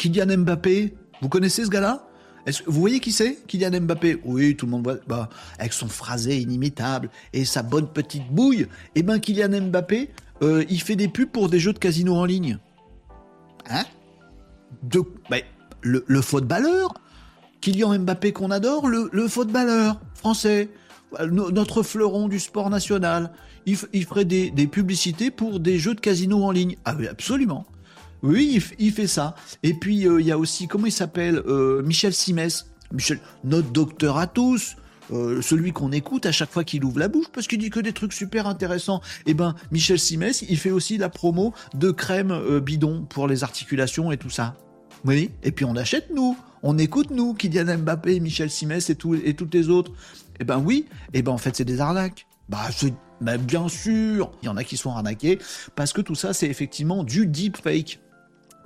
Kylian Mbappé, vous connaissez ce gars-là? Vous voyez qui c'est? Kylian Mbappé? Oui, tout le monde voit. Bah, avec son phrasé inimitable et sa bonne petite bouille, eh ben Kylian Mbappé, euh, il fait des pubs pour des jeux de casino en ligne. Hein? Bah, le, le footballeur Kylian Mbappé qu'on adore, le, le footballeur français, notre fleuron du sport national. Il, il ferait des, des publicités pour des jeux de casino en ligne. Ah oui, absolument. Oui, il, fait ça. Et puis, euh, il y a aussi, comment il s'appelle euh, Michel Simès. Michel, notre docteur à tous. Euh, celui qu'on écoute à chaque fois qu'il ouvre la bouche parce qu'il dit que des trucs super intéressants. Eh ben, Michel Simès, il fait aussi la promo de crème bidon pour les articulations et tout ça. Oui, et puis on achète nous, on écoute nous, Kylian Mbappé, Michel Simès et, tout, et toutes les autres. Eh ben oui, eh ben en fait c'est des arnaques. Bah bien sûr, il y en a qui sont arnaqués parce que tout ça c'est effectivement du deep fake.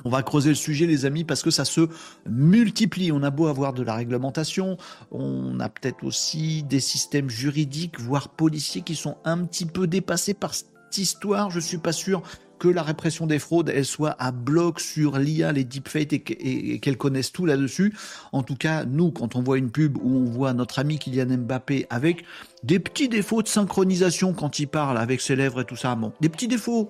On va creuser le sujet, les amis, parce que ça se multiplie. On a beau avoir de la réglementation, on a peut-être aussi des systèmes juridiques, voire policiers, qui sont un petit peu dépassés par cette histoire. Je suis pas sûr que la répression des fraudes, elle soit à bloc sur l'IA, les deepfakes et, et qu'elles connaissent tout là-dessus. En tout cas, nous, quand on voit une pub où on voit notre ami Kylian Mbappé avec des petits défauts de synchronisation quand il parle avec ses lèvres et tout ça, bon, des petits défauts,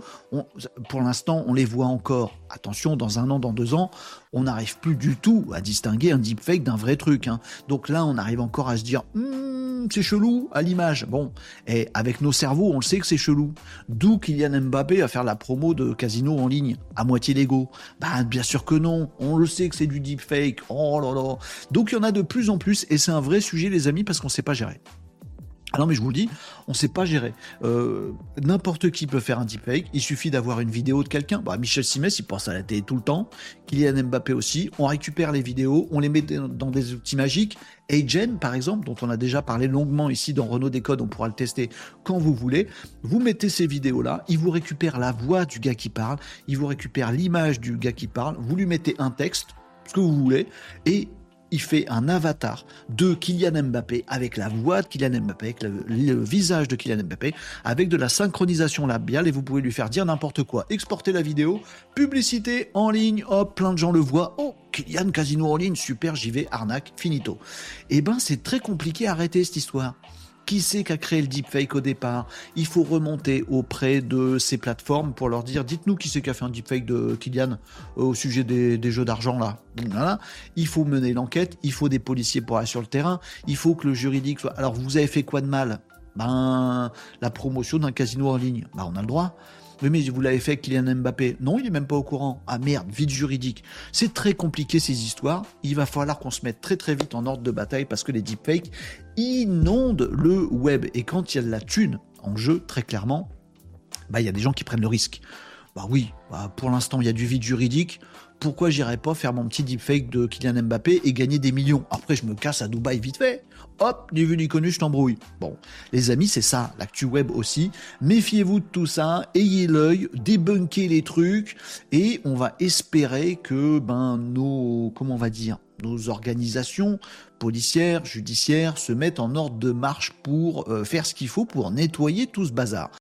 pour l'instant, on les voit encore. Attention, dans un an, dans deux ans, on n'arrive plus du tout à distinguer un deepfake d'un vrai truc. Hein. Donc là, on arrive encore à se dire, hmm, c'est chelou à l'image. Bon, et avec nos cerveaux, on le sait que c'est chelou. D'où Kylian Mbappé à faire la promo de casino en ligne à moitié légaux. Bah, bien sûr que non. On le sait que c'est du deepfake. Oh là là. Donc il y en a de plus en plus et c'est un vrai sujet, les amis, parce qu'on ne sait pas gérer. Alors mais je vous le dis, on ne sait pas gérer. Euh, n'importe qui peut faire un deepfake. Il suffit d'avoir une vidéo de quelqu'un. Bah, Michel Simès, il pense à la télé tout le temps. Kylian Mbappé aussi. On récupère les vidéos, on les met dans des outils magiques. Agen, par exemple, dont on a déjà parlé longuement ici dans Renault Décode, on pourra le tester quand vous voulez. Vous mettez ces vidéos-là, il vous récupère la voix du gars qui parle, il vous récupère l'image du gars qui parle, vous lui mettez un texte, ce que vous voulez, et il fait un avatar de Kylian Mbappé avec la voix de Kylian Mbappé, avec le, visage de Kylian Mbappé, avec de la synchronisation labiale et vous pouvez lui faire dire n'importe quoi. Exporter la vidéo, publicité en ligne, hop, plein de gens le voient. Oh, Kylian Casino en ligne, super, j'y vais, arnaque, finito. Eh ben, c'est très compliqué à arrêter cette histoire. Qui c'est qui a créé le deepfake au départ? Il faut remonter auprès de ces plateformes pour leur dire dites-nous qui c'est qui a fait un deepfake de Kylian euh, au sujet des, jeux d'argent là. Il faut mener l'enquête, il faut des policiers pour aller sur le terrain, il faut que le juridique soit. Alors vous avez fait quoi de mal? Ben la promotion d'un casino en ligne. Ben on a le droit. Mais vous l'avez fait avec Kylian Mbappé. Non, il est même pas au courant. Ah merde, vide juridique. C'est très compliqué ces histoires. Il va falloir qu'on se mette très très vite en ordre de bataille parce que les deepfakes inondent le web. Et quand il y a de la thune en jeu, très clairement, bah il y a des gens qui prennent le risque. Bah oui, bah, pour l'instant il y a du vide juridique pourquoi j'irais pas faire mon petit deepfake de Kylian Mbappé et gagner des millions? Après, je me casse à Dubaï vite fait. Hop, ni vu ni connu, je t'embrouille. Bon, les amis, c'est ça, l'actu web aussi. Méfiez-vous de tout ça, ayez l'œil, débunkez les trucs, et on va espérer que ben nos, comment on va dire, nos organisations policières, judiciaires se mettent en ordre de marche pour euh, faire ce qu'il faut pour nettoyer tout ce bazar.